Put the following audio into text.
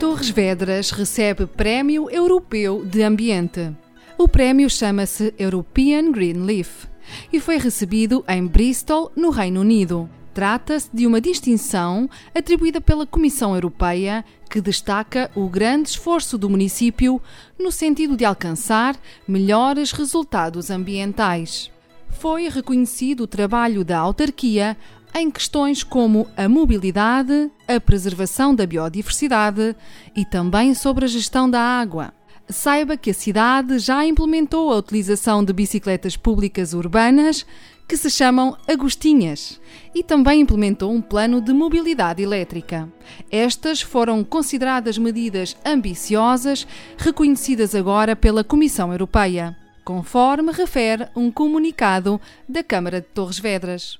Torres Vedras recebe Prémio Europeu de Ambiente. O prémio chama-se European Green Leaf e foi recebido em Bristol, no Reino Unido. Trata-se de uma distinção atribuída pela Comissão Europeia que destaca o grande esforço do município no sentido de alcançar melhores resultados ambientais. Foi reconhecido o trabalho da autarquia em questões como a mobilidade, a preservação da biodiversidade e também sobre a gestão da água. Saiba que a cidade já implementou a utilização de bicicletas públicas urbanas que se chamam Agostinhas e também implementou um plano de mobilidade elétrica. Estas foram consideradas medidas ambiciosas reconhecidas agora pela Comissão Europeia, conforme refere um comunicado da Câmara de Torres Vedras.